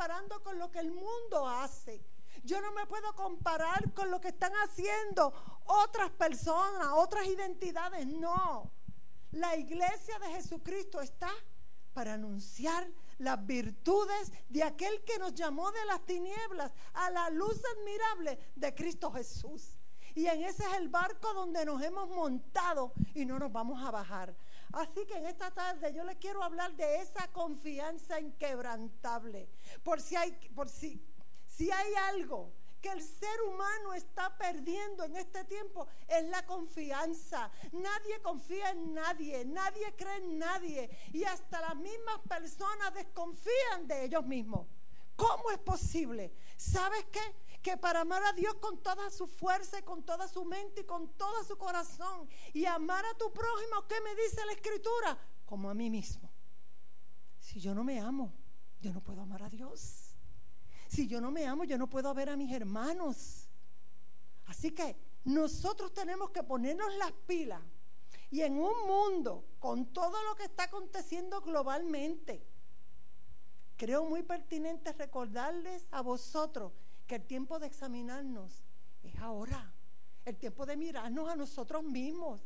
comparando con lo que el mundo hace. Yo no me puedo comparar con lo que están haciendo otras personas, otras identidades. No. La iglesia de Jesucristo está para anunciar las virtudes de aquel que nos llamó de las tinieblas a la luz admirable de Cristo Jesús. Y en ese es el barco donde nos hemos montado y no nos vamos a bajar. Así que en esta tarde yo le quiero hablar de esa confianza inquebrantable. Por si hay, por si, si hay algo que el ser humano está perdiendo en este tiempo es la confianza. Nadie confía en nadie, nadie cree en nadie y hasta las mismas personas desconfían de ellos mismos. ¿Cómo es posible? ¿Sabes qué? Que para amar a Dios con toda su fuerza con toda su mente y con todo su corazón y amar a tu prójimo, ¿qué me dice la escritura? Como a mí mismo. Si yo no me amo, yo no puedo amar a Dios. Si yo no me amo, yo no puedo ver a mis hermanos. Así que nosotros tenemos que ponernos las pilas. Y en un mundo con todo lo que está aconteciendo globalmente, creo muy pertinente recordarles a vosotros que el tiempo de examinarnos es ahora. El tiempo de mirarnos a nosotros mismos.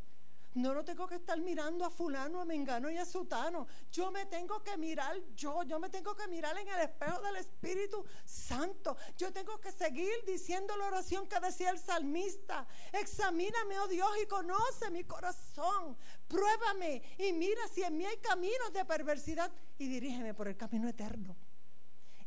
No lo tengo que estar mirando a fulano, a mengano y a sutano. Yo me tengo que mirar yo, yo me tengo que mirar en el espejo del Espíritu Santo. Yo tengo que seguir diciendo la oración que decía el salmista. Examíname, oh Dios, y conoce mi corazón. Pruébame y mira si en mí hay caminos de perversidad y dirígeme por el camino eterno.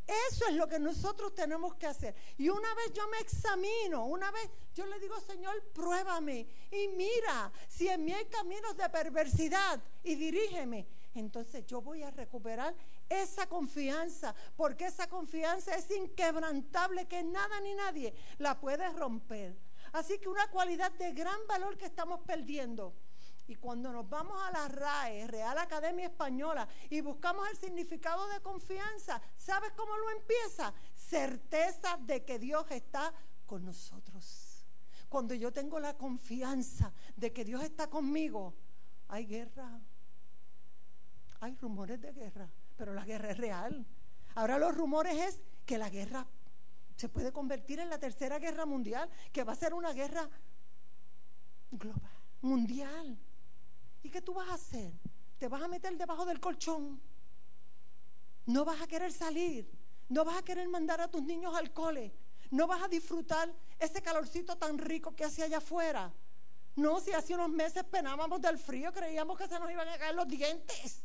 Eso es lo que nosotros tenemos que hacer. Y una vez yo me examino, una vez yo le digo, Señor, pruébame y mira si en mí hay caminos de perversidad y dirígeme. Entonces yo voy a recuperar esa confianza, porque esa confianza es inquebrantable que nada ni nadie la puede romper. Así que una cualidad de gran valor que estamos perdiendo y cuando nos vamos a la RAE, Real Academia Española, y buscamos el significado de confianza, ¿sabes cómo lo empieza? Certeza de que Dios está con nosotros. Cuando yo tengo la confianza de que Dios está conmigo, hay guerra. Hay rumores de guerra, pero la guerra es real. Ahora los rumores es que la guerra se puede convertir en la tercera guerra mundial, que va a ser una guerra global, mundial. ¿Y qué tú vas a hacer? ¿Te vas a meter debajo del colchón? No vas a querer salir. No vas a querer mandar a tus niños al cole. No vas a disfrutar ese calorcito tan rico que hace allá afuera. No, si hace unos meses penábamos del frío, creíamos que se nos iban a caer los dientes.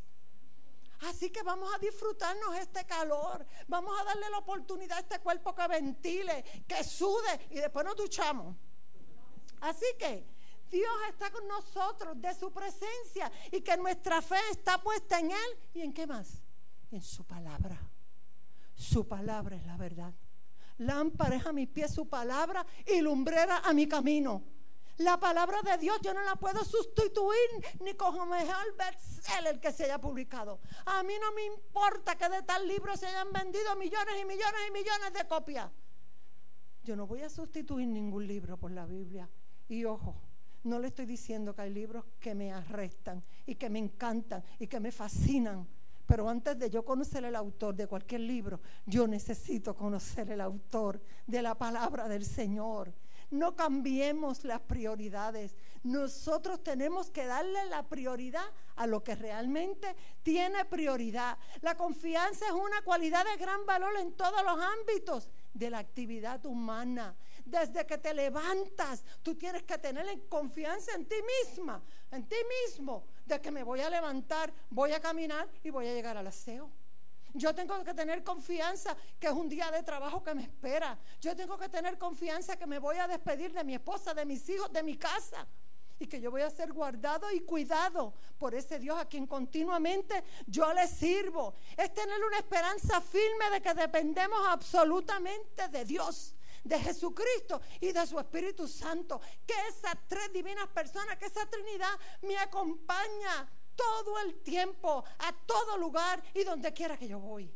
Así que vamos a disfrutarnos este calor. Vamos a darle la oportunidad a este cuerpo que ventile, que sude y después nos duchamos. Así que Dios está con nosotros, de su presencia, y que nuestra fe está puesta en Él. ¿Y en qué más? En su palabra. Su palabra es la verdad. Lámpara es a mis pies su palabra y lumbrera a mi camino. La palabra de Dios yo no la puedo sustituir ni con mejor bestseller que se haya publicado. A mí no me importa que de tal libro se hayan vendido millones y millones y millones de copias. Yo no voy a sustituir ningún libro por la Biblia. Y ojo, no le estoy diciendo que hay libros que me arrestan y que me encantan y que me fascinan. Pero antes de yo conocer el autor de cualquier libro, yo necesito conocer el autor de la palabra del Señor. No cambiemos las prioridades. Nosotros tenemos que darle la prioridad a lo que realmente tiene prioridad. La confianza es una cualidad de gran valor en todos los ámbitos de la actividad humana. Desde que te levantas, tú tienes que tener confianza en ti misma, en ti mismo, de que me voy a levantar, voy a caminar y voy a llegar al aseo. Yo tengo que tener confianza que es un día de trabajo que me espera. Yo tengo que tener confianza que me voy a despedir de mi esposa, de mis hijos, de mi casa. Y que yo voy a ser guardado y cuidado por ese Dios a quien continuamente yo le sirvo. Es tener una esperanza firme de que dependemos absolutamente de Dios de Jesucristo y de su Espíritu Santo. Que esas tres divinas personas, que esa Trinidad me acompaña todo el tiempo, a todo lugar y donde quiera que yo voy.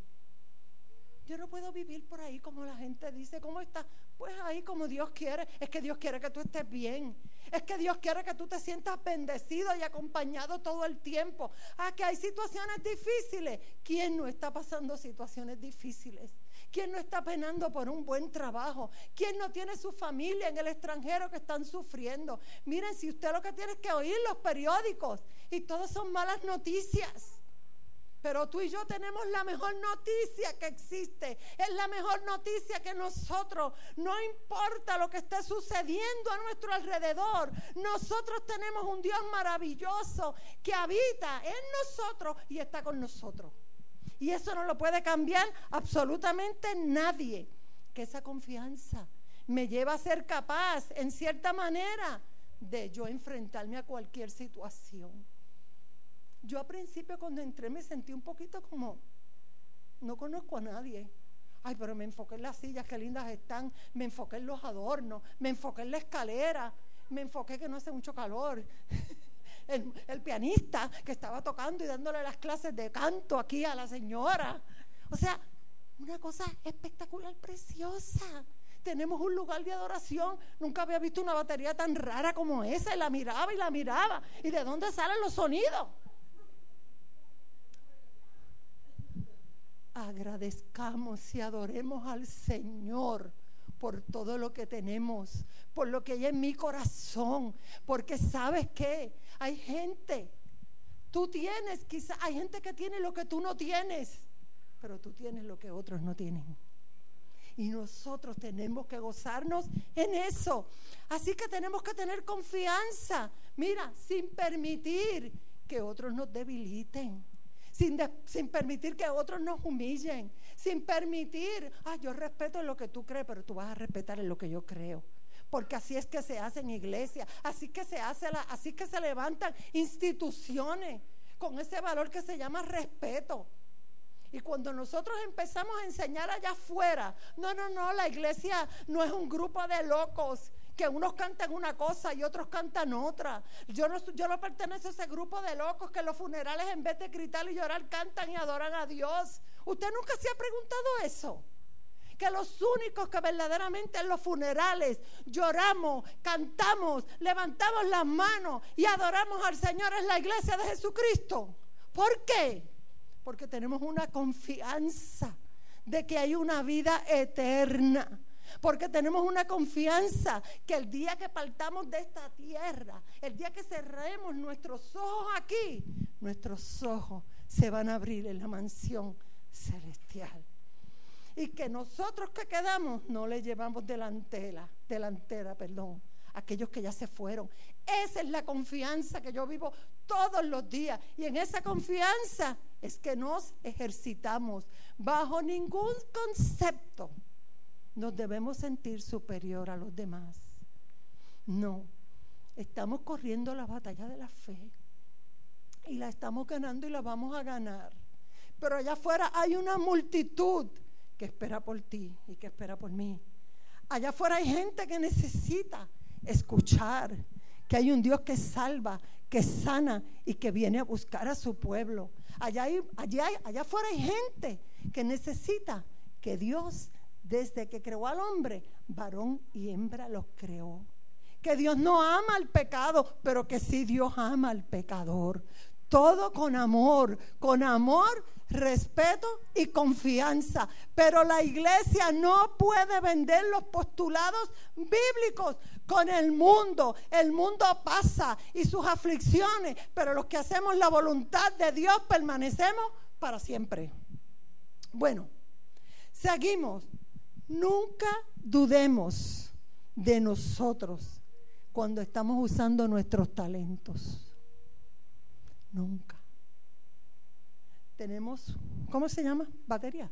Yo no puedo vivir por ahí como la gente dice, ¿cómo está? Pues ahí como Dios quiere. Es que Dios quiere que tú estés bien. Es que Dios quiere que tú te sientas bendecido y acompañado todo el tiempo. Ah, que hay situaciones difíciles. ¿Quién no está pasando situaciones difíciles? ¿Quién no está penando por un buen trabajo? ¿Quién no tiene su familia en el extranjero que están sufriendo? Miren, si usted lo que tiene es que oír los periódicos y todos son malas noticias. Pero tú y yo tenemos la mejor noticia que existe. Es la mejor noticia que nosotros, no importa lo que esté sucediendo a nuestro alrededor, nosotros tenemos un Dios maravilloso que habita en nosotros y está con nosotros. Y eso no lo puede cambiar absolutamente nadie. Que esa confianza me lleva a ser capaz, en cierta manera, de yo enfrentarme a cualquier situación. Yo al principio cuando entré me sentí un poquito como, no conozco a nadie. Ay, pero me enfoqué en las sillas, qué lindas están. Me enfoqué en los adornos, me enfoqué en la escalera, me enfoqué que no hace mucho calor. El, el, pianista que estaba tocando y dándole las clases de canto aquí a la señora. O sea, una cosa espectacular, preciosa. Tenemos un lugar de adoración. Nunca había visto una batería tan rara como esa. Y la miraba y la miraba. ¿Y de dónde salen los sonidos? Agradezcamos y adoremos al Señor por todo lo que tenemos, por lo que hay en mi corazón, porque sabes que hay gente, tú tienes, quizá hay gente que tiene lo que tú no tienes, pero tú tienes lo que otros no tienen. Y nosotros tenemos que gozarnos en eso. Así que tenemos que tener confianza, mira, sin permitir que otros nos debiliten sin, permitir que otros nos humillen, sin permitir, ah, yo respeto lo que tú crees, pero tú vas a respetar en lo que yo creo. Porque así es que se hace en iglesia, así que se hace, la, así que se levantan instituciones con ese valor que se llama respeto. Y cuando nosotros empezamos a enseñar allá afuera, no, no, no, la iglesia no es un grupo de locos que unos cantan una cosa y otros cantan otra. Yo no, yo no pertenezco a ese grupo de locos que en los funerales en vez de gritar y llorar cantan y adoran a Dios. ¿Usted nunca se ha preguntado eso? que los únicos que verdaderamente en los funerales lloramos, cantamos, levantamos las manos y adoramos al Señor es la iglesia de Jesucristo. ¿Por qué? Porque tenemos una confianza de que hay una vida eterna. Porque tenemos una confianza que el día que partamos de esta tierra, el día que cerremos nuestros ojos aquí, nuestros ojos se van a abrir en la mansión celestial. Y que nosotros que quedamos no le llevamos delantera, delantera, perdón, aquellos que ya se fueron. Esa es la confianza que yo vivo todos los días. Y en esa confianza es que nos ejercitamos bajo ningún concepto nos debemos sentir superior a los demás. No, estamos corriendo la batalla de la fe y la estamos ganando y la vamos a ganar. Pero allá afuera hay una multitud que espera por ti y que espera por mí. Allá afuera hay gente que necesita escuchar que hay un Dios que salva, que sana y que viene a buscar a su pueblo. Allá, allá, allá afuera hay gente que necesita que Dios desde que creó al hombre, varón y hembra los creó. Que Dios no ama al pecado, pero que sí Dios ama al pecador. Todo con amor, con amor, respeto y confianza. Pero la iglesia no puede vender los postulados bíblicos con el mundo. El mundo pasa y sus aflicciones, pero los que hacemos la voluntad de Dios permanecemos para siempre. Bueno, seguimos. Nunca dudemos de nosotros cuando estamos usando nuestros talentos. Nunca. Tenemos, ¿cómo se llama? Batería.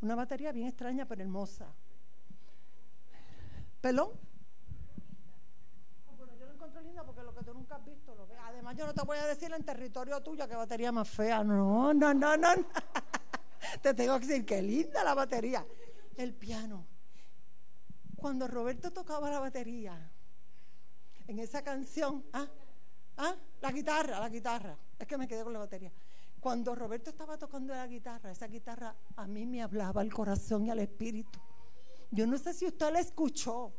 Una batería bien extraña pero hermosa. ¿Pelón? Oh, yo lo encuentro linda porque lo que tú nunca has visto lo ves. Además, yo no te voy a decir en territorio tuyo qué batería más fea. No, no, no, no. te tengo que decir que linda la batería el piano. Cuando Roberto tocaba la batería, en esa canción, ¿ah? ¿Ah? La guitarra, la guitarra. Es que me quedé con la batería. Cuando Roberto estaba tocando la guitarra, esa guitarra a mí me hablaba al corazón y al espíritu. Yo no sé si usted la escuchó,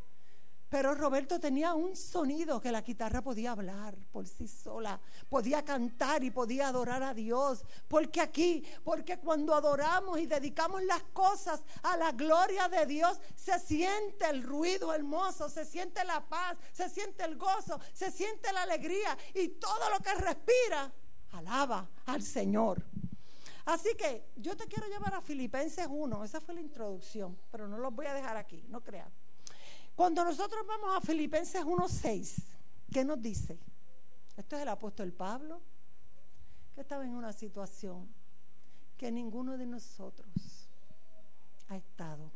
pero Roberto tenía un sonido que la guitarra podía hablar por sí sola, podía cantar y podía adorar a Dios. Porque aquí, porque cuando adoramos y dedicamos las cosas a la gloria de Dios, se siente el ruido hermoso, se siente la paz, se siente el gozo, se siente la alegría y todo lo que respira alaba al Señor. Así que yo te quiero llevar a Filipenses 1, esa fue la introducción, pero no los voy a dejar aquí, no crean. Cuando nosotros vamos a Filipenses 1.6, ¿qué nos dice? Esto es el apóstol Pablo, que estaba en una situación que ninguno de nosotros ha estado.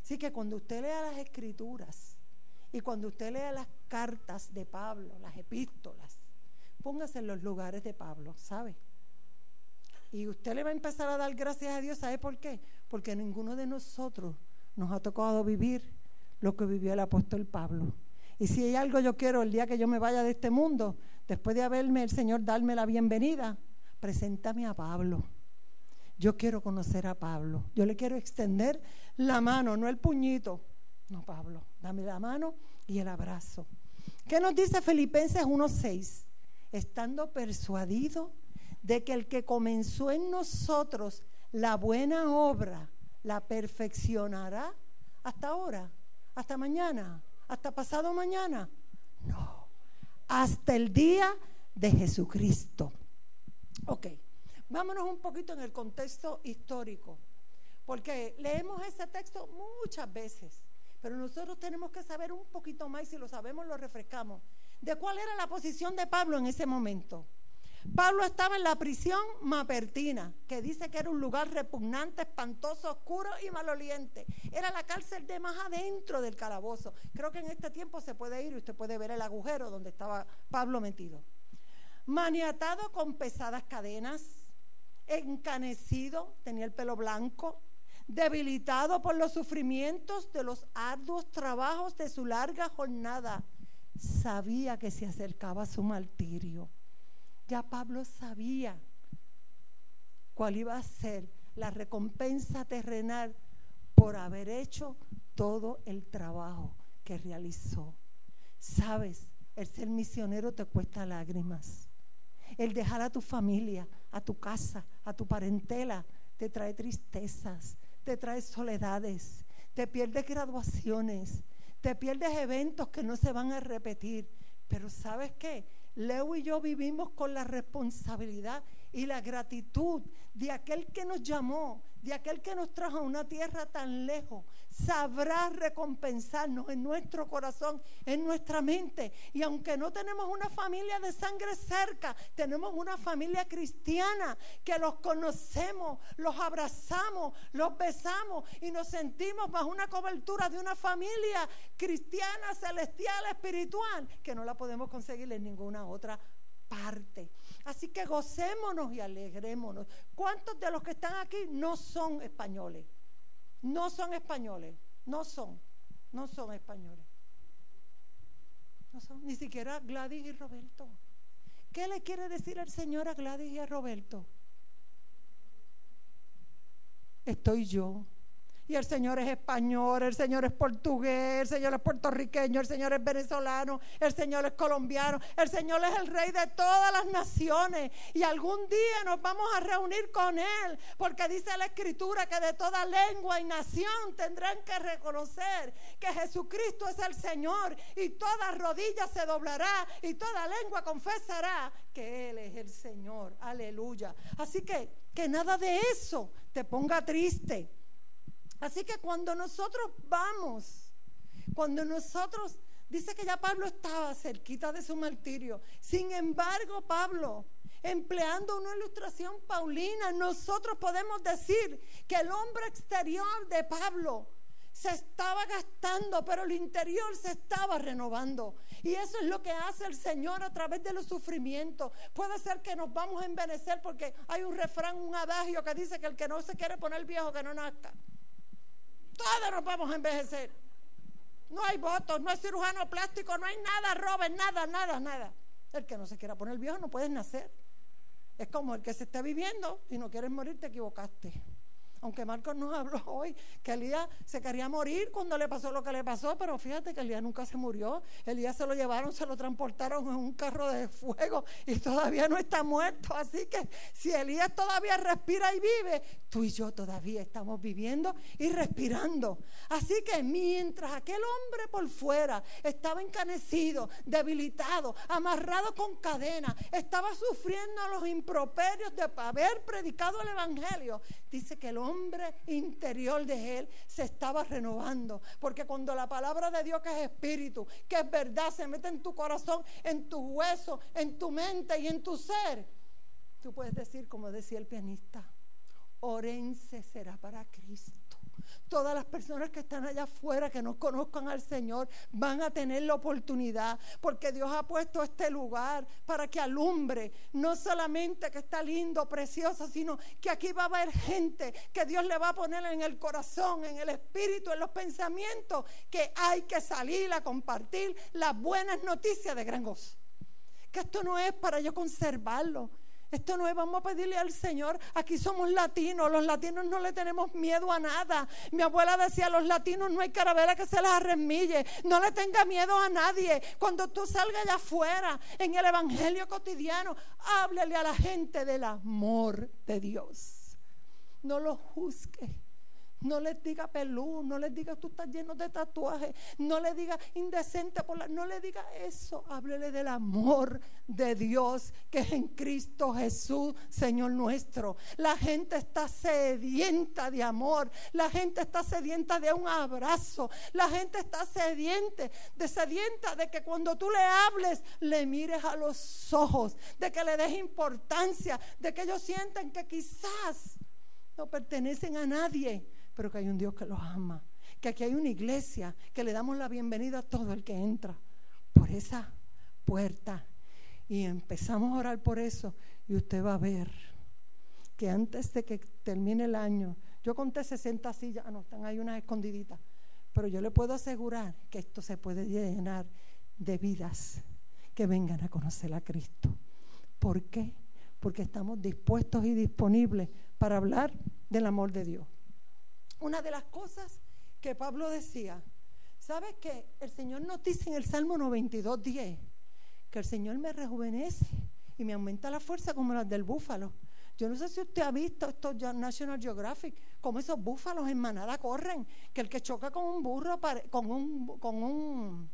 Así que cuando usted lea las escrituras y cuando usted lea las cartas de Pablo, las epístolas, póngase en los lugares de Pablo, ¿sabe? Y usted le va a empezar a dar gracias a Dios, ¿sabe por qué? Porque ninguno de nosotros nos ha tocado vivir lo que vivió el apóstol Pablo. Y si hay algo yo quiero el día que yo me vaya de este mundo, después de haberme el Señor darme la bienvenida, preséntame a Pablo. Yo quiero conocer a Pablo. Yo le quiero extender la mano, no el puñito. No, Pablo, dame la mano y el abrazo. ¿Qué nos dice Filipenses 1.6? estando persuadido de que el que comenzó en nosotros la buena obra la perfeccionará hasta ahora, hasta mañana, hasta pasado mañana. No, hasta el día de Jesucristo. Ok, vámonos un poquito en el contexto histórico, porque leemos ese texto muchas veces, pero nosotros tenemos que saber un poquito más y si lo sabemos lo refrescamos de cuál era la posición de Pablo en ese momento. Pablo estaba en la prisión mapertina, que dice que era un lugar repugnante, espantoso, oscuro y maloliente. Era la cárcel de más adentro del calabozo. Creo que en este tiempo se puede ir y usted puede ver el agujero donde estaba Pablo metido. Maniatado con pesadas cadenas, encanecido, tenía el pelo blanco, debilitado por los sufrimientos de los arduos trabajos de su larga jornada sabía que se acercaba su martirio. Ya Pablo sabía cuál iba a ser la recompensa terrenal por haber hecho todo el trabajo que realizó. Sabes, el ser misionero te cuesta lágrimas. El dejar a tu familia, a tu casa, a tu parentela, te trae tristezas, te trae soledades, te pierdes graduaciones, te pierdes eventos que no se van a repetir. Pero ¿sabes qué? Leo y yo vivimos con la responsabilidad y la gratitud de aquel que nos llamó, de aquel que nos trajo a una tierra tan lejos, sabrá recompensarnos en nuestro corazón, en nuestra mente. Y aunque no tenemos una familia de sangre cerca, tenemos una familia cristiana que los conocemos, los abrazamos, los besamos y nos sentimos bajo una cobertura de una familia cristiana, celestial, espiritual, que no la podemos conseguir en ninguna otra parte. Así que gocémonos y alegrémonos. ¿Cuántos de los que están aquí no son españoles? No son españoles, no son, no son españoles. No son, ni siquiera Gladys y Roberto. ¿Qué le quiere decir el Señor a Gladys y a Roberto? Estoy yo. Y el Señor es español, el Señor es portugués, el Señor es puertorriqueño, el Señor es venezolano, el Señor es colombiano, el Señor es el rey de todas las naciones. Y algún día nos vamos a reunir con Él, porque dice la Escritura que de toda lengua y nación tendrán que reconocer que Jesucristo es el Señor y toda rodilla se doblará y toda lengua confesará que Él es el Señor. Aleluya. Así que que nada de eso te ponga triste. Así que cuando nosotros vamos, cuando nosotros, dice que ya Pablo estaba cerquita de su martirio. Sin embargo, Pablo, empleando una ilustración paulina, nosotros podemos decir que el hombre exterior de Pablo se estaba gastando, pero el interior se estaba renovando. Y eso es lo que hace el Señor a través de los sufrimientos. Puede ser que nos vamos a envenecer porque hay un refrán, un adagio que dice que el que no se quiere poner viejo que no nazca. Todos nos vamos a envejecer. No hay votos, no hay cirujano plástico, no hay nada, Robert, nada, nada, nada. El que no se quiera poner viejo no puede nacer. Es como el que se está viviendo y no quieres morir, te equivocaste. Aunque Marcos nos habló hoy que Elías se quería morir cuando le pasó lo que le pasó, pero fíjate que Elías nunca se murió. Elías se lo llevaron, se lo transportaron en un carro de fuego y todavía no está muerto. Así que si Elías todavía respira y vive, tú y yo todavía estamos viviendo y respirando. Así que mientras aquel hombre por fuera estaba encanecido, debilitado, amarrado con cadenas, estaba sufriendo los improperios de haber predicado el Evangelio, dice que el hombre interior de él se estaba renovando. Porque cuando la palabra de Dios que es espíritu, que es verdad, se mete en tu corazón, en tus huesos, en tu mente y en tu ser, tú puedes decir, como decía el pianista, Orense será para Cristo. Todas las personas que están allá afuera que no conozcan al Señor van a tener la oportunidad porque Dios ha puesto este lugar para que alumbre, no solamente que está lindo, precioso, sino que aquí va a haber gente que Dios le va a poner en el corazón, en el espíritu, en los pensamientos, que hay que salir a compartir las buenas noticias de gran gozo. Que esto no es para yo conservarlo esto no es, vamos a pedirle al Señor. Aquí somos latinos, los latinos no le tenemos miedo a nada. Mi abuela decía, los latinos no hay carabela que se les arremille. No le tenga miedo a nadie. Cuando tú salgas allá afuera, en el Evangelio cotidiano, háblele a la gente del amor de Dios. No lo juzgue. No les diga pelú, no les diga tú estás lleno de tatuajes, no le diga indecente por la, no le diga eso, háblele del amor de Dios que es en Cristo Jesús, Señor nuestro. La gente está sedienta de amor, la gente está sedienta de un abrazo, la gente está sediente, de sedienta de que cuando tú le hables, le mires a los ojos, de que le des importancia, de que ellos sienten que quizás no pertenecen a nadie pero que hay un Dios que los ama. Que aquí hay una iglesia que le damos la bienvenida a todo el que entra por esa puerta. Y empezamos a orar por eso. Y usted va a ver que antes de que termine el año, yo conté 60 sillas, ah, no, están ahí unas escondiditas. Pero yo le puedo asegurar que esto se puede llenar de vidas que vengan a conocer a Cristo. ¿Por qué? Porque estamos dispuestos y disponibles para hablar del amor de Dios. Una de las cosas que Pablo decía, ¿sabes qué? El Señor nos dice en el Salmo 92, 10, que el Señor me rejuvenece y me aumenta la fuerza como las del búfalo. Yo no sé si usted ha visto esto National Geographic, como esos búfalos en manada corren, que el que choca con un burro, con un, con un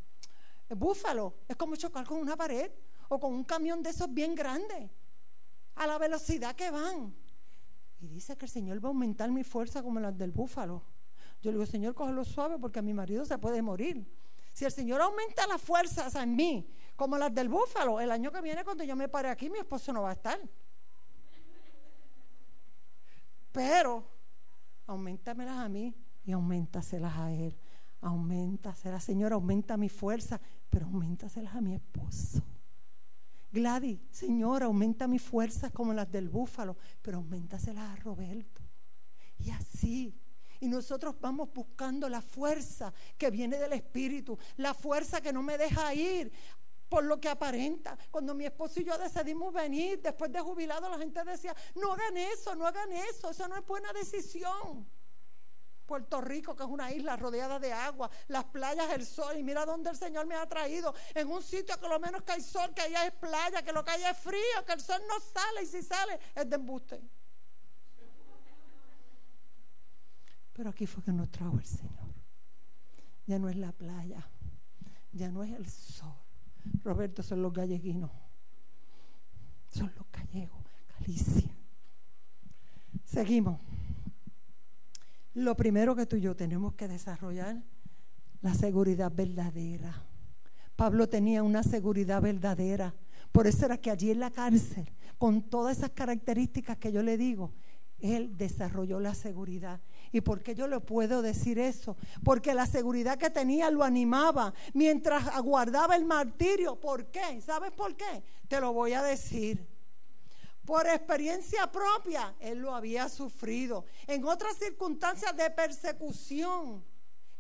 búfalo, es como chocar con una pared o con un camión de esos bien grandes, a la velocidad que van. Y dice que el Señor va a aumentar mi fuerza como las del búfalo. Yo le digo, Señor, cógelo suave porque mi marido se puede morir. Si el Señor aumenta las fuerzas en mí, como las del búfalo, el año que viene cuando yo me pare aquí, mi esposo no va a estar. Pero aumentamelas a mí y aumentaselas a él. Aumentaselas, Señor, aumenta mi fuerza, pero aumentaselas a mi esposo. Gladys, Señor, aumenta mis fuerzas como las del búfalo, pero auméntaselas a Roberto. Y así. Y nosotros vamos buscando la fuerza que viene del Espíritu, la fuerza que no me deja ir por lo que aparenta. Cuando mi esposo y yo decidimos venir, después de jubilado, la gente decía, no hagan eso, no hagan eso, eso no es buena decisión. Puerto Rico, que es una isla rodeada de agua, las playas, el sol, y mira dónde el Señor me ha traído, en un sitio que lo menos que hay sol, que allá es playa, que lo que hay es frío, que el sol no sale, y si sale es de embuste. Pero aquí fue que nos trajo el Señor. Ya no es la playa, ya no es el sol. Roberto, son los galleguinos, son los gallegos, Galicia. Seguimos lo primero que tú y yo tenemos que desarrollar, la seguridad verdadera. Pablo tenía una seguridad verdadera. Por eso era que allí en la cárcel, con todas esas características que yo le digo, él desarrolló la seguridad. ¿Y por qué yo le puedo decir eso? Porque la seguridad que tenía lo animaba mientras aguardaba el martirio. ¿Por qué? ¿Sabes por qué? Te lo voy a decir. Por experiencia propia, él lo había sufrido. En otras circunstancias de persecución,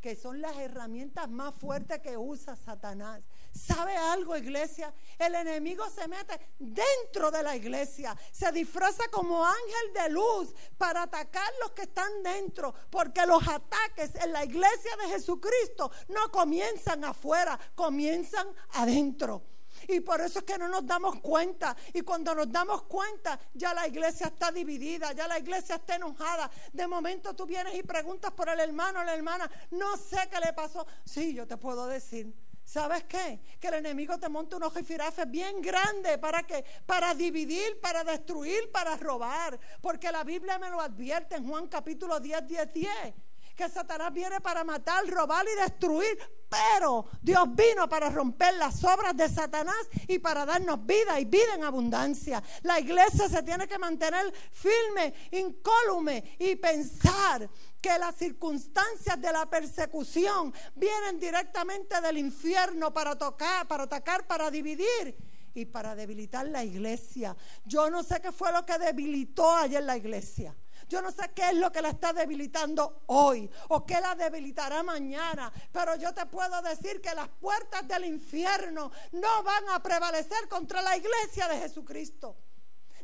que son las herramientas más fuertes que usa Satanás. ¿Sabe algo, iglesia? El enemigo se mete dentro de la iglesia, se disfraza como ángel de luz para atacar los que están dentro, porque los ataques en la iglesia de Jesucristo no comienzan afuera, comienzan adentro. Y por eso es que no nos damos cuenta. Y cuando nos damos cuenta, ya la iglesia está dividida, ya la iglesia está enojada. De momento tú vienes y preguntas por el hermano o la hermana, no sé qué le pasó. Sí, yo te puedo decir. ¿Sabes qué? Que el enemigo te monta un ojo y firafe bien grande para que para dividir, para destruir, para robar, porque la Biblia me lo advierte en Juan capítulo 10, 10, 10 que Satanás viene para matar, robar y destruir, pero Dios vino para romper las obras de Satanás y para darnos vida y vida en abundancia. La iglesia se tiene que mantener firme, incólume y pensar que las circunstancias de la persecución vienen directamente del infierno para tocar, para atacar, para dividir y para debilitar la iglesia. Yo no sé qué fue lo que debilitó ayer la iglesia. Yo no sé qué es lo que la está debilitando hoy o qué la debilitará mañana, pero yo te puedo decir que las puertas del infierno no van a prevalecer contra la iglesia de Jesucristo.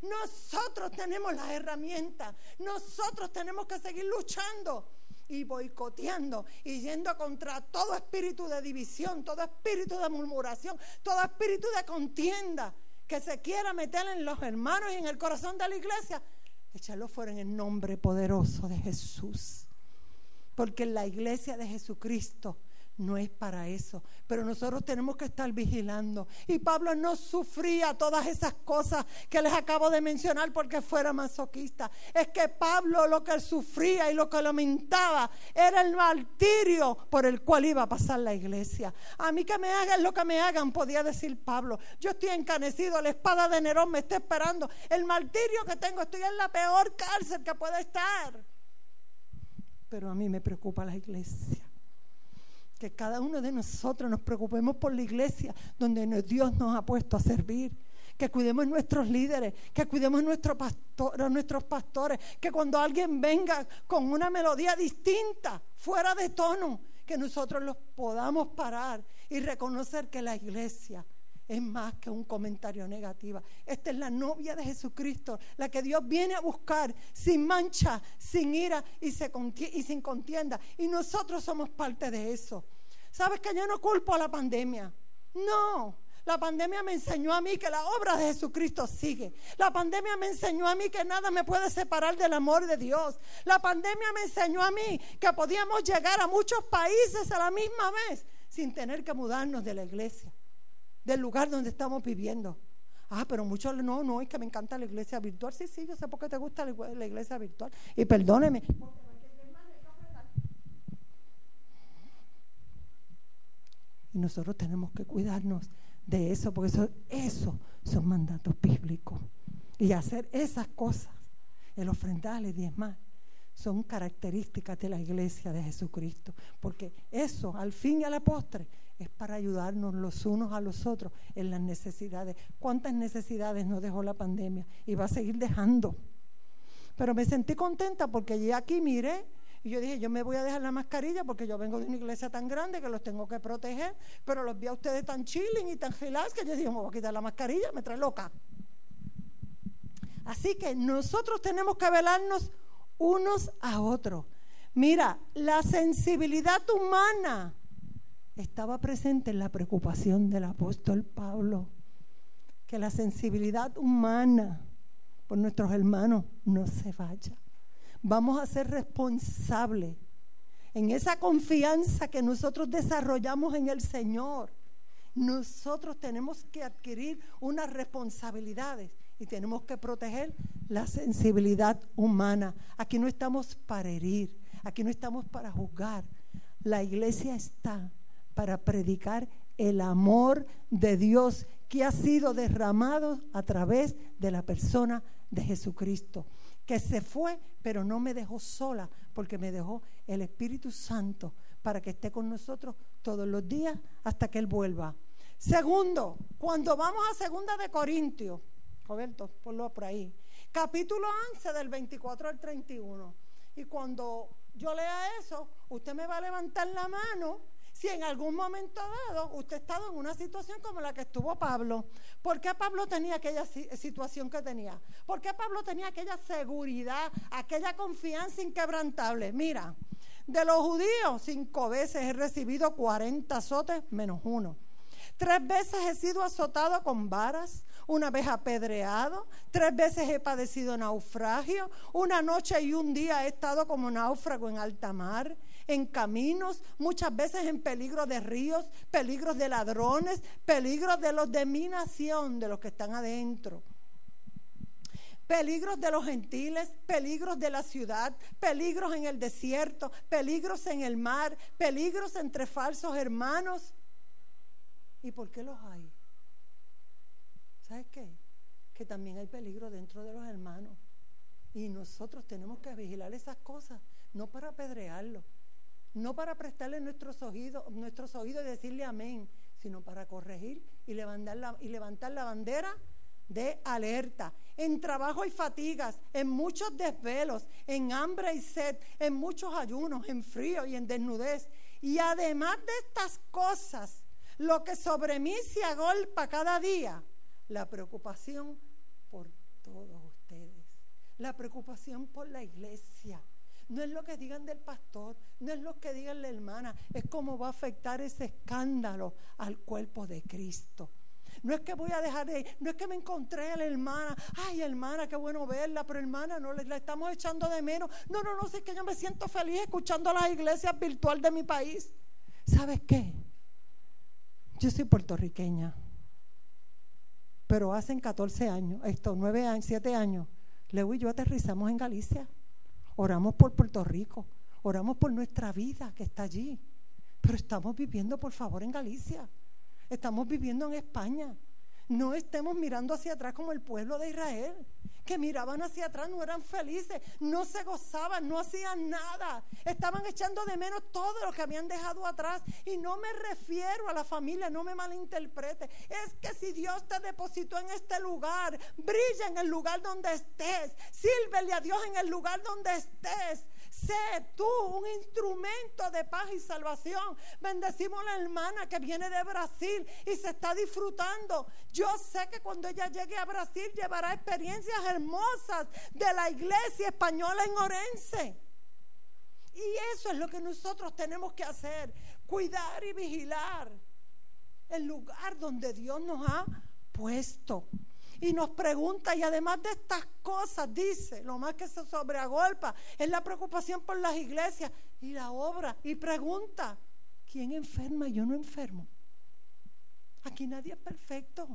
Nosotros tenemos las herramientas, nosotros tenemos que seguir luchando y boicoteando y yendo contra todo espíritu de división, todo espíritu de murmuración, todo espíritu de contienda que se quiera meter en los hermanos y en el corazón de la iglesia echarlo fuera en el nombre poderoso de Jesús. Porque la iglesia de Jesucristo no es para eso. Pero nosotros tenemos que estar vigilando. Y Pablo no sufría todas esas cosas que les acabo de mencionar porque fuera masoquista. Es que Pablo lo que sufría y lo que lamentaba era el martirio por el cual iba a pasar la iglesia. A mí que me hagan lo que me hagan, podía decir Pablo. Yo estoy encanecido, la espada de Nerón me está esperando. El martirio que tengo, estoy en la peor cárcel que puede estar. Pero a mí me preocupa la iglesia que cada uno de nosotros nos preocupemos por la iglesia donde Dios nos ha puesto a servir. Que cuidemos nuestros líderes, que cuidemos pastor, nuestros pastores, que cuando alguien venga con una melodía distinta, fuera de tono, que nosotros los podamos parar y reconocer que la iglesia es más que un comentario negativo. Esta es la novia de Jesucristo, la que Dios viene a buscar sin mancha, sin ira y, sin contienda. Y nosotros somos parte de eso. ¿Sabes que yo no culpo a la pandemia? No. La pandemia me enseñó a mí que la obra de Jesucristo sigue. La pandemia me enseñó a mí que nada me puede separar del amor de Dios. La pandemia me enseñó a mí que podíamos llegar a muchos países a la misma vez sin tener que mudarnos de la iglesia del lugar donde estamos viviendo. Ah, pero muchos no, no, es que me encanta la iglesia virtual. Sí, sí, yo sé por qué te gusta la iglesia virtual. Y perdóneme. Y nosotros tenemos que cuidarnos de eso, porque eso, eso son mandatos bíblicos. Y hacer esas cosas, el ofrendar y diezmar, son características de la iglesia de Jesucristo. Porque eso, al fin y a la postre, es para ayudarnos los unos a los otros en las necesidades. ¿Cuántas necesidades nos dejó la pandemia? Y va a seguir dejando. Pero me sentí contenta porque ya aquí miré y yo dije, yo me voy a dejar la mascarilla porque yo vengo de una iglesia tan grande que los tengo que proteger, pero los vi a ustedes tan chilling y tan relax que yo dije, me voy a quitar la mascarilla, me trae loca. Así que nosotros tenemos que velarnos unos a otros. Mira, la sensibilidad humana estaba presente en la preocupación del apóstol Pablo, que la sensibilidad humana por nuestros hermanos no se vaya. Vamos a ser responsables en esa confianza que nosotros desarrollamos en el Señor. Nosotros tenemos que adquirir unas responsabilidades y tenemos que proteger la sensibilidad humana. Aquí no estamos para herir, aquí no estamos para juzgar. La iglesia está para predicar el amor de Dios que ha sido derramado a través de la persona de Jesucristo, que se fue, pero no me dejó sola, porque me dejó el Espíritu Santo para que esté con nosotros todos los días hasta que Él vuelva. Segundo, cuando vamos a Segunda de Corintios, Roberto, ponlo por ahí, capítulo 11 del 24 al 31. Y cuando yo lea eso, usted me va a levantar la mano si en algún momento dado usted ha estado en una situación como la que estuvo Pablo. ¿Por qué Pablo tenía aquella situación que tenía? ¿Por qué Pablo tenía aquella seguridad, aquella confianza inquebrantable? Mira, de los judíos, cinco veces he recibido 40 azotes menos uno. Tres veces he sido azotado con varas, una vez apedreado, tres veces he padecido naufragio, una noche y un día he estado como náufrago en alta mar, en caminos, muchas veces en peligro de ríos, peligros de ladrones, peligros de los de mi nación, de los que están adentro peligros de los gentiles, peligros de la ciudad, peligros en el desierto, peligros en el mar, peligros entre falsos hermanos. ¿Y por qué los hay? ¿Sabes qué? Que también hay peligro dentro de los hermanos. Y nosotros tenemos que vigilar esas cosas, no para apedrearlo, no para prestarle nuestros oídos, nuestros oídos y decirle amén, sino para corregir y levantar la, y levantar la bandera de alerta, en trabajo y fatigas, en muchos desvelos, en hambre y sed, en muchos ayunos, en frío y en desnudez. Y además de estas cosas, lo que sobre mí se agolpa cada día, la preocupación por todos ustedes, la preocupación por la iglesia. No es lo que digan del pastor, no es lo que digan la hermana, es cómo va a afectar ese escándalo al cuerpo de Cristo. No es que voy a dejar de ir, no es que me encontré a la hermana, ay hermana, qué bueno verla, pero hermana, no la estamos echando de menos. No, no, no, es que yo me siento feliz escuchando las iglesias virtuales de mi país. ¿Sabes qué? Yo soy puertorriqueña, pero hace 14 años, estos 9 años, 7 años, Leo y yo aterrizamos en Galicia. Oramos por Puerto Rico, oramos por nuestra vida que está allí, pero estamos viviendo, por favor, en Galicia. Estamos viviendo en España. No estemos mirando hacia atrás como el pueblo de Israel, que miraban hacia atrás, no eran felices, no se gozaban, no hacían nada. Estaban echando de menos todo lo que habían dejado atrás. Y no me refiero a la familia, no me malinterprete. Es que si Dios te depositó en este lugar, brilla en el lugar donde estés. Sírvele a Dios en el lugar donde estés. Sé tú un instrumento de paz y salvación. Bendecimos a la hermana que viene de Brasil y se está disfrutando. Yo sé que cuando ella llegue a Brasil llevará experiencias hermosas de la iglesia española en Orense. Y eso es lo que nosotros tenemos que hacer, cuidar y vigilar el lugar donde Dios nos ha puesto y nos pregunta, y además de estas cosas, dice, lo más que se sobreagolpa es la preocupación por las iglesias y la obra, y pregunta, ¿quién enferma y yo no enfermo? Aquí nadie es perfecto.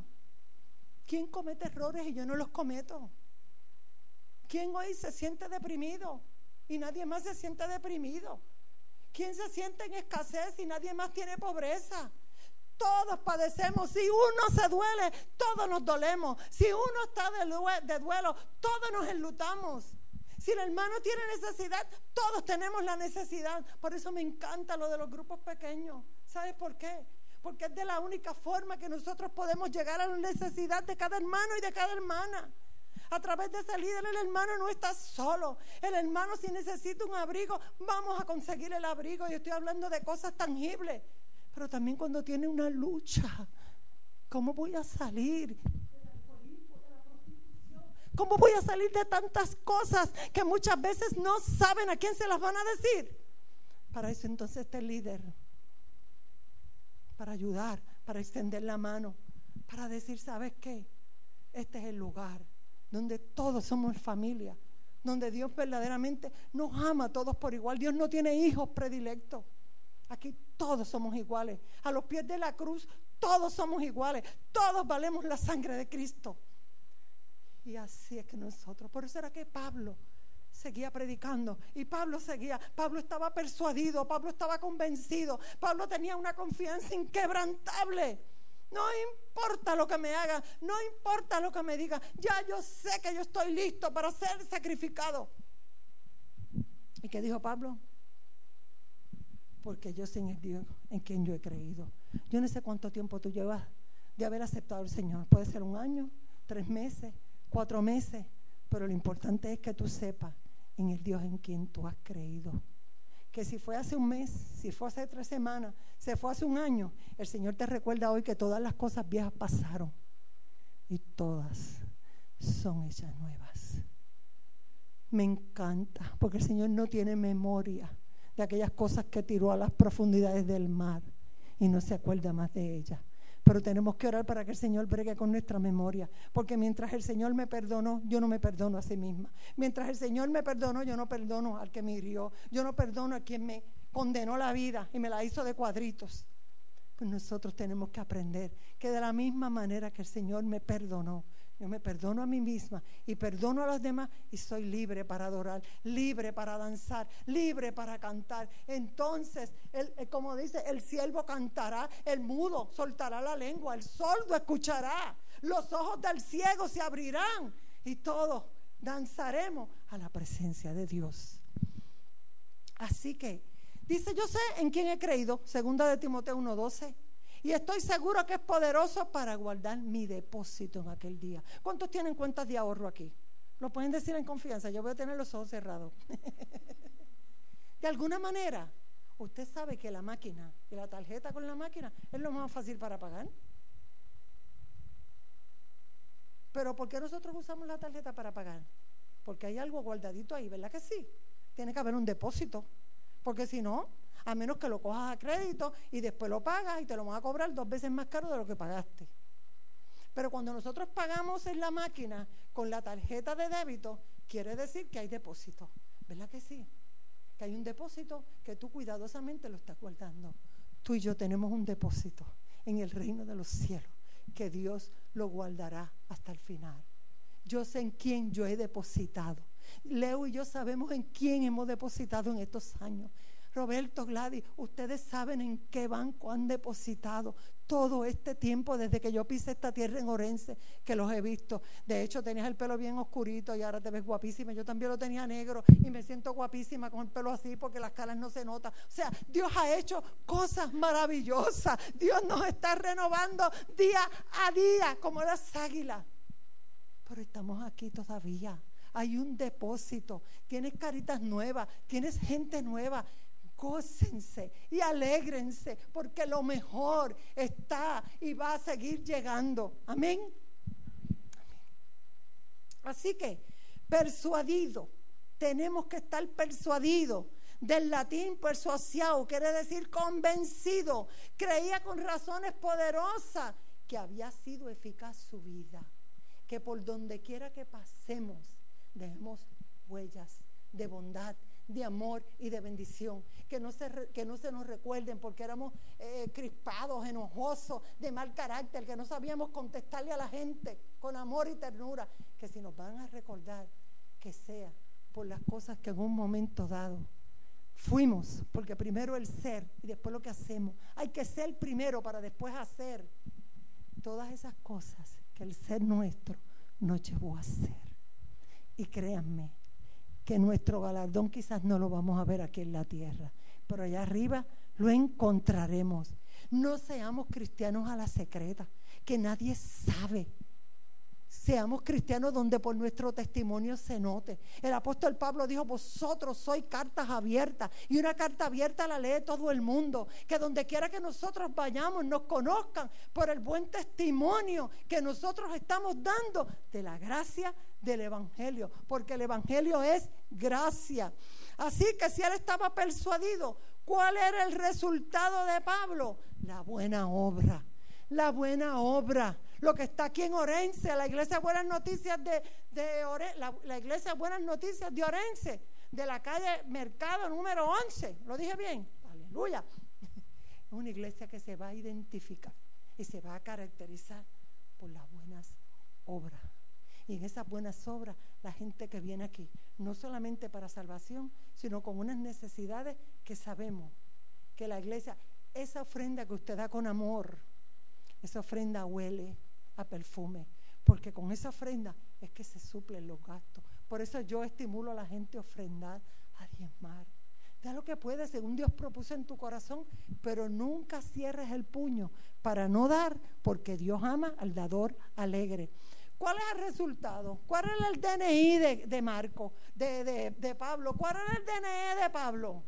¿Quién comete errores y yo no los cometo? ¿Quién hoy se siente deprimido y nadie más se siente deprimido? ¿Quién se siente en escasez y nadie más tiene pobreza? Todos padecemos. Si uno se duele, todos nos dolemos. Si uno está de duelo, todos nos enlutamos. Si el hermano tiene necesidad, todos tenemos la necesidad. Por eso me encanta lo de los grupos pequeños. ¿Sabes por qué? Porque es de la única forma que nosotros podemos llegar a la necesidad de cada hermano y de cada hermana. A través de ese líder el hermano no está solo. El hermano si necesita un abrigo, vamos a conseguir el abrigo. Y estoy hablando de cosas tangibles pero también cuando tiene una lucha. ¿Cómo voy a salir? ¿Cómo voy a salir de tantas cosas que muchas veces no saben a quién se las van a decir? Para eso entonces este líder, para ayudar, para extender la mano, para decir, ¿sabes qué? Este es el lugar donde todos somos familia, donde Dios verdaderamente nos ama a todos por igual. Dios no tiene hijos predilectos. Aquí todos somos iguales. A los pies de la cruz todos somos iguales. Todos valemos la sangre de Cristo. Y así es que nosotros, por eso era que Pablo seguía predicando y Pablo seguía, Pablo estaba persuadido, Pablo estaba convencido, Pablo tenía una confianza inquebrantable. No importa lo que me haga, no importa lo que me diga, ya yo sé que yo estoy listo para ser sacrificado. ¿Y qué dijo Pablo? Porque yo sé en el Dios en quien yo he creído. Yo no sé cuánto tiempo tú llevas de haber aceptado al Señor. Puede ser un año, tres meses, cuatro meses, pero lo importante es que tú sepas en el Dios en quien tú has creído. que si fue hace un mes, si fue hace tres semanas, se fue hace un año, el Señor te recuerda hoy que todas las cosas viejas pasaron y todas son hechas nuevas. Me encanta porque el Señor no tiene memoria de aquellas cosas que tiró a las profundidades del mar y no se acuerda más de ellas. Pero tenemos que orar para que el Señor bregue con nuestra memoria. Porque mientras el Señor me perdonó, yo no me perdono a sí misma. Mientras el Señor me perdonó, yo no perdono al que me hirió. Yo no perdono a quien me condenó la vida y me la hizo de cuadritos. Pues nosotros tenemos que aprender que de la misma manera que el Señor me perdonó, yo me perdono a mí misma y perdono a los demás y soy libre para adorar, libre para danzar, libre para cantar. Entonces, el, eh, como dice, el siervo cantará, el mudo soltará la lengua, el sordo escuchará, los ojos del ciego se abrirán y todos danzaremos a la presencia de Dios. Así que, dice, yo sé en quién he creído, segunda de Timoteo 1.12 y estoy seguro que es poderoso para guardar mi depósito en aquel día. ¿Cuántos tienen cuentas de ahorro aquí? Lo pueden decir en confianza. Yo voy a tener los ojos cerrados. de alguna manera, usted sabe que la máquina y la tarjeta con la máquina es lo más fácil para pagar. Pero ¿por qué nosotros usamos la tarjeta para pagar? Porque hay algo guardadito ahí, ¿verdad que sí? Tiene que haber un depósito. Porque si no, a menos que lo cojas a crédito y después lo pagas y te lo van a cobrar dos veces más caro de lo que pagaste. Pero cuando nosotros pagamos en la máquina con la tarjeta de débito, quiere decir que hay depósito. ¿Verdad que sí? Que hay un depósito que tú cuidadosamente lo estás guardando. Tú y yo tenemos un depósito en el reino de los cielos que Dios lo guardará hasta el final. Yo sé en quién yo he depositado. Leo y yo sabemos en quién hemos depositado en estos años. Roberto, Gladys, ustedes saben en qué banco han depositado todo este tiempo desde que yo pise esta tierra en Orense, que los he visto. De hecho, tenías el pelo bien oscurito y ahora te ves guapísima. Yo también lo tenía negro y me siento guapísima con el pelo así porque las caras no se notan. O sea, Dios ha hecho cosas maravillosas. Dios nos está renovando día a día como las águilas. Pero estamos aquí todavía. Hay un depósito. Tienes caritas nuevas, tienes gente nueva gócense y alégrense porque lo mejor está y va a seguir llegando. Amén. Así que, persuadido, tenemos que estar persuadidos. Del latín persuasiado, quiere decir convencido. Creía con razones poderosas que había sido eficaz su vida. Que por donde quiera que pasemos, dejemos huellas de bondad, de amor y de bendición. Que no se, que no se nos recuerden porque éramos eh, crispados, enojosos, de mal carácter, que no sabíamos contestarle a la gente con amor y ternura. Que si nos van a recordar, que sea por las cosas que en un momento dado fuimos, porque primero el ser y después lo que hacemos. Hay que ser primero para después hacer todas esas cosas que el ser nuestro nos llevó a hacer. Y créanme, que nuestro galardón quizás no lo vamos a ver aquí en la tierra, pero allá arriba lo encontraremos. No seamos cristianos a la secreta, que nadie sabe. Seamos cristianos donde por nuestro testimonio se note. El apóstol Pablo dijo, vosotros sois cartas abiertas y una carta abierta la lee todo el mundo. Que donde quiera que nosotros vayamos nos conozcan por el buen testimonio que nosotros estamos dando de la gracia del Evangelio, porque el Evangelio es gracia. Así que si él estaba persuadido, ¿cuál era el resultado de Pablo? La buena obra, la buena obra. Lo que está aquí en Orense, la iglesia Buenas Noticias de, de la, la, iglesia Buenas Noticias de Orense, de la calle Mercado número 11. ¿Lo dije bien? Aleluya. Es una iglesia que se va a identificar y se va a caracterizar por las buenas obras y en esas buenas obras la gente que viene aquí, no solamente para salvación, sino con unas necesidades que sabemos que la iglesia, esa ofrenda que usted da con amor, esa ofrenda huele a perfume, porque con esa ofrenda es que se suplen los gastos. Por eso yo estimulo a la gente a ofrendar, a diezmar. Da lo que puedes según Dios propuso en tu corazón, pero nunca cierres el puño para no dar, porque Dios ama al dador alegre. ¿Cuál es el resultado? ¿Cuál era el DNI de, Marco, de, Pablo? ¿Cuál era el DNI de Pablo?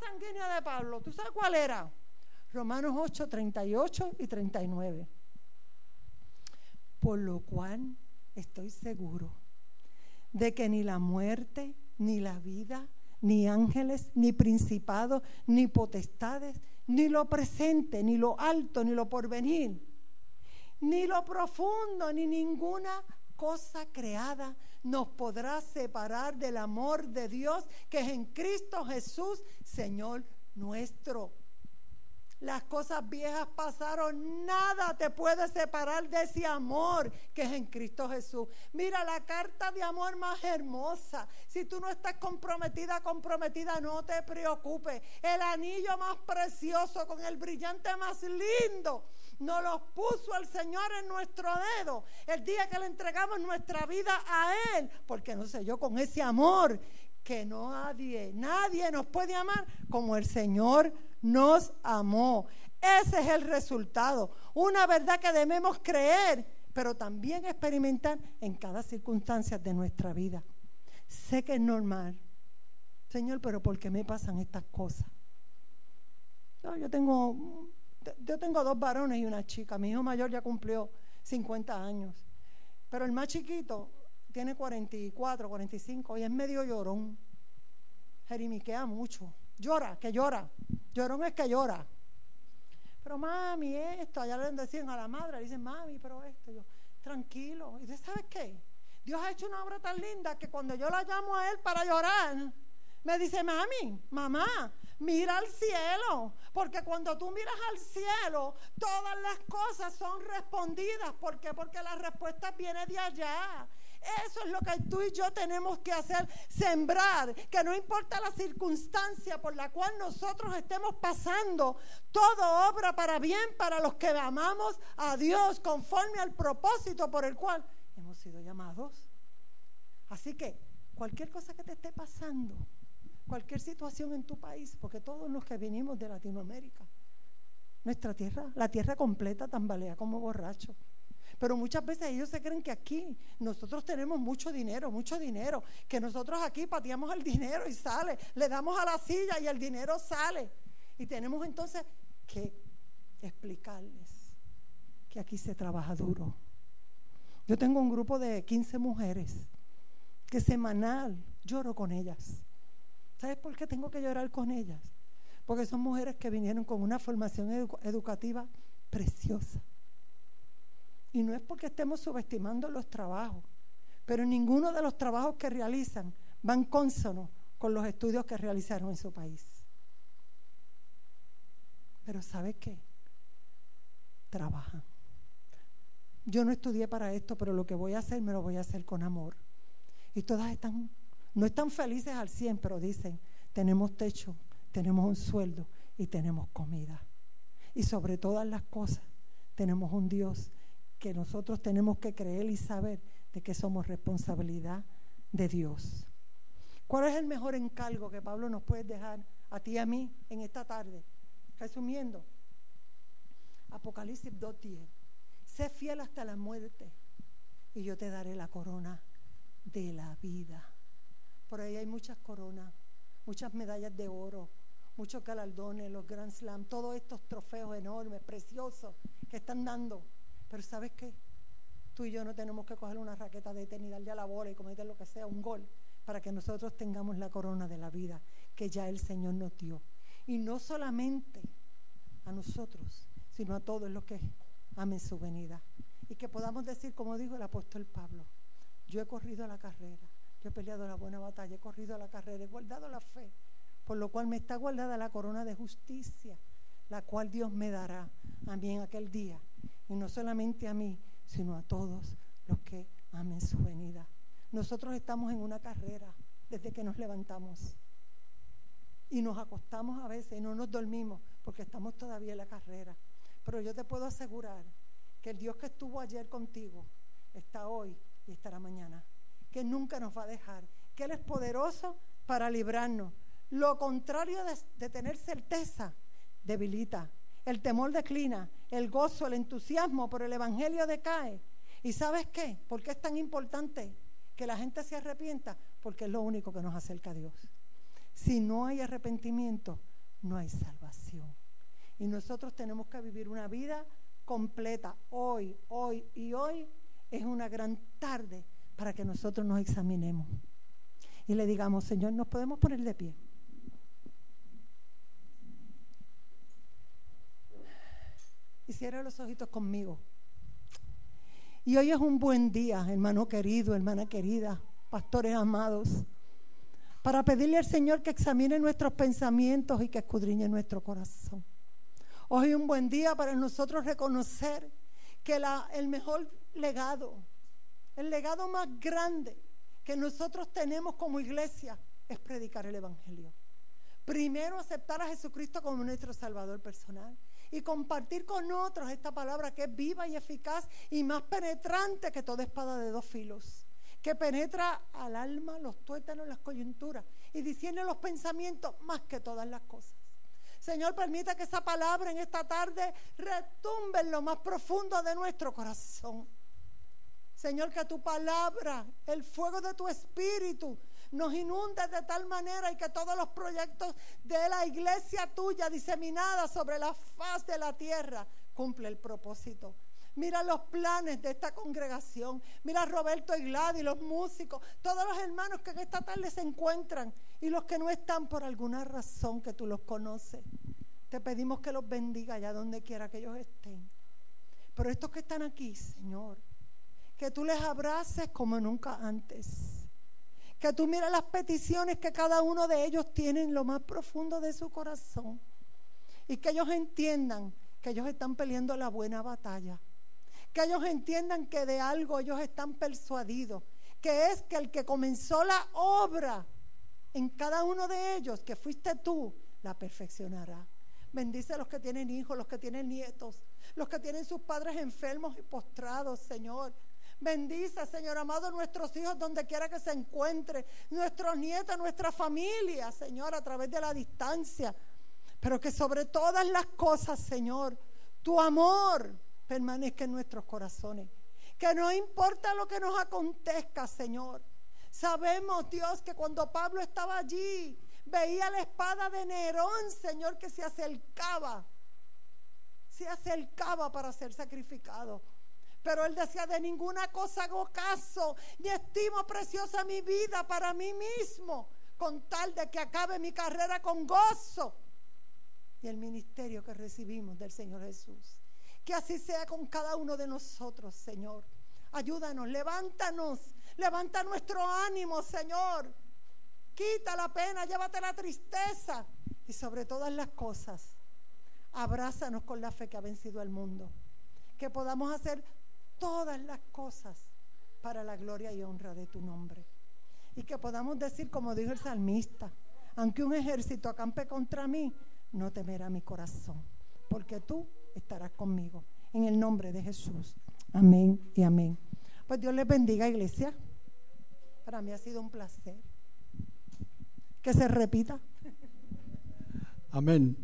sanguínea de Pablo, ¿tú sabes cuál era? Romanos 8, 38 y 39. Por lo cual estoy seguro de que ni la muerte, ni la vida, ni ángeles, ni principados, ni potestades, ni lo presente, ni lo alto, ni lo porvenir, ni lo profundo, ni ninguna cosa creada nos podrá separar del amor de Dios que es en Cristo Jesús, Señor nuestro. Las cosas viejas pasaron, nada te puede separar de ese amor que es en Cristo Jesús. Mira la carta de amor más hermosa. Si tú no estás comprometida, comprometida, no te preocupes. El anillo más precioso con el brillante más lindo nos los puso el Señor en nuestro dedo el día que le entregamos nuestra vida a Él. Porque no sé yo, con ese amor que nadie, nadie nos puede amar como el Señor nos amó. Ese es el resultado. Una verdad que debemos creer, pero también experimentar en cada circunstancia de nuestra vida. Sé que es normal. Señor, pero ¿por qué me pasan estas cosas? yo tengo yo tengo dos varones y una chica. Mi hijo mayor ya cumplió 50 años. Pero el más chiquito tiene 44, 45 y es medio llorón. Jerimiquea mucho. Llora, que llora. Llorón es que llora. Pero mami, esto, allá le decían a la madre, le dicen, mami, pero esto, yo, tranquilo. Y dice, ¿sabes qué? Dios ha hecho una obra tan linda que cuando yo la llamo a él para llorar, me dice, mami, mamá, mira al cielo, porque cuando tú miras al cielo, todas las cosas son respondidas. ¿Por qué? Porque la respuesta viene de allá. Eso es lo que tú y yo tenemos que hacer, sembrar, que no importa la circunstancia por la cual nosotros estemos pasando, todo obra para bien para los que amamos a Dios conforme al propósito por el cual hemos sido llamados. Así que cualquier cosa que te esté pasando, cualquier situación en tu país, porque todos los que venimos de Latinoamérica, nuestra tierra, la tierra completa tambalea como borracho. Pero muchas veces ellos se creen que aquí nosotros tenemos mucho dinero, mucho dinero, que nosotros aquí pateamos el dinero y sale, le damos a la silla y el dinero sale. Y tenemos entonces que explicarles que aquí se trabaja duro. Yo tengo un grupo de 15 mujeres que semanal lloro con ellas ¿Sabes por qué tengo que llorar con ellas? Porque son mujeres que vinieron con una formación educativa preciosa. Y no es porque estemos subestimando los trabajos, pero ninguno de los trabajos que realizan van consono con los estudios que realizaron en su país. Pero ¿sabe qué? Trabajan. Yo no estudié para esto, pero lo que voy a hacer me lo voy a hacer con amor. Y todas están no están felices al 100, pero dicen, tenemos techo, tenemos un sueldo y tenemos comida. Y sobre todas las cosas, tenemos un Dios que nosotros tenemos que creer y saber de que somos responsabilidad de Dios. ¿Cuál es el mejor encargo que Pablo nos puede dejar a ti y a mí en esta tarde? Resumiendo, Apocalipsis 2.10. Sé fiel hasta la muerte y yo te daré la corona de la vida. Por ahí hay muchas coronas, muchas medallas de oro, muchos galardones, los Grand Slam, todos estos trofeos enormes, preciosos que están dando. Pero ¿sabes qué? Tú y yo no tenemos que coger una raqueta de tenis, darle a la bola y cometer lo que sea, un gol, para que nosotros tengamos la corona de la vida que ya el Señor nos dio. Y no solamente a nosotros, sino a todos los que amen su venida. Y que podamos decir, como dijo el apóstol Pablo, yo he corrido la carrera, he peleado la buena batalla, he corrido la carrera, he guardado la fe, por lo cual me está guardada la corona de justicia, la cual Dios me dará a mí en aquel día. Y no solamente a mí, sino a todos los que amen su venida. Nosotros estamos en una carrera desde que nos levantamos. Y nos acostamos a veces y no nos dormimos porque estamos todavía en la carrera. Pero yo te puedo asegurar que el Dios que estuvo ayer contigo está hoy y estará mañana que nunca nos va a dejar, que Él es poderoso para librarnos. Lo contrario de, tener certeza debilita, el temor declina, el gozo, el entusiasmo por el Evangelio decae. ¿Y sabes qué? ¿Por qué es tan importante que la gente se arrepienta? Porque es lo único que nos acerca a Dios. Si no hay arrepentimiento, no hay salvación. Y nosotros tenemos que vivir una vida completa. Hoy, hoy y hoy es una gran tarde para que nosotros nos examinemos. Y le digamos, Señor, nos podemos poner de pie. Y cierra los ojitos conmigo. Y hoy es un buen día, hermano querido, hermana querida, pastores amados, para pedirle al Señor que examine nuestros pensamientos y que escudriñe nuestro corazón. Hoy es un buen día para nosotros reconocer que el mejor legado, el legado más grande que nosotros tenemos como iglesia es predicar el Evangelio. Primero aceptar a Jesucristo como nuestro Salvador personal y compartir con otros esta palabra que es viva y eficaz y más penetrante que toda espada de dos filos, que penetra al alma, los tuétanos, las coyunturas y discierne los pensamientos más que todas las cosas. Señor, permita que esa palabra en esta tarde retumbe en lo más profundo de nuestro corazón. Señor, que tu palabra, el fuego de tu espíritu, nos inunde de tal manera y que todos los proyectos de la iglesia tuya diseminada sobre la faz de la tierra cumple el propósito. Mira los planes de esta congregación. Mira a Roberto y Gladys, los músicos, todos los hermanos que en esta tarde se encuentran y los que no están por alguna razón que tú los conoces. Te pedimos que los bendiga allá donde quiera que ellos estén. Pero estos que están aquí, Señor, que tú les abraces como nunca antes que tú miras las peticiones que cada uno de ellos tiene en lo más profundo de su corazón. Y que ellos entiendan que ellos están peleando la buena batalla. Que ellos entiendan que de algo ellos están persuadidos. Que es que el que comenzó la obra en cada uno de ellos, que fuiste tú, la perfeccionará. Bendice a los que tienen hijos, los que tienen nietos, los que tienen sus padres enfermos y postrados, Señor. Bendice, Señor amado, nuestros hijos donde quiera que se encuentre, nuestros nietos, nuestra familia, Señor, a través de la distancia. Pero que sobre todas las cosas, Señor, tu amor permanezca en nuestros corazones. Que no importa lo que nos acontezca, Señor. Sabemos, Dios, que cuando Pablo estaba allí, veía la espada de Nerón, Señor, que se acercaba. Se acercaba para ser sacrificado. Pero él decía, de ninguna cosa hago caso, ni estimo preciosa mi vida para mí mismo, con tal de que acabe mi carrera con gozo. Y el ministerio que recibimos del Señor Jesús. Que así sea con cada uno de nosotros, Señor. Ayúdanos, levántanos, levanta nuestro ánimo, Señor. Quita la pena, llévate la tristeza. Y sobre todas las cosas, abrázanos con la fe que ha vencido al mundo. Que podamos hacer todas las cosas para la gloria y honra de tu nombre. Y que podamos decir, como dijo el salmista, aunque un ejército acampe contra mí, no temerá mi corazón, porque tú estarás conmigo. En el nombre de Jesús. Amén y amén. Pues Dios les bendiga, iglesia. Para mí ha sido un placer. Que se repita. Amén.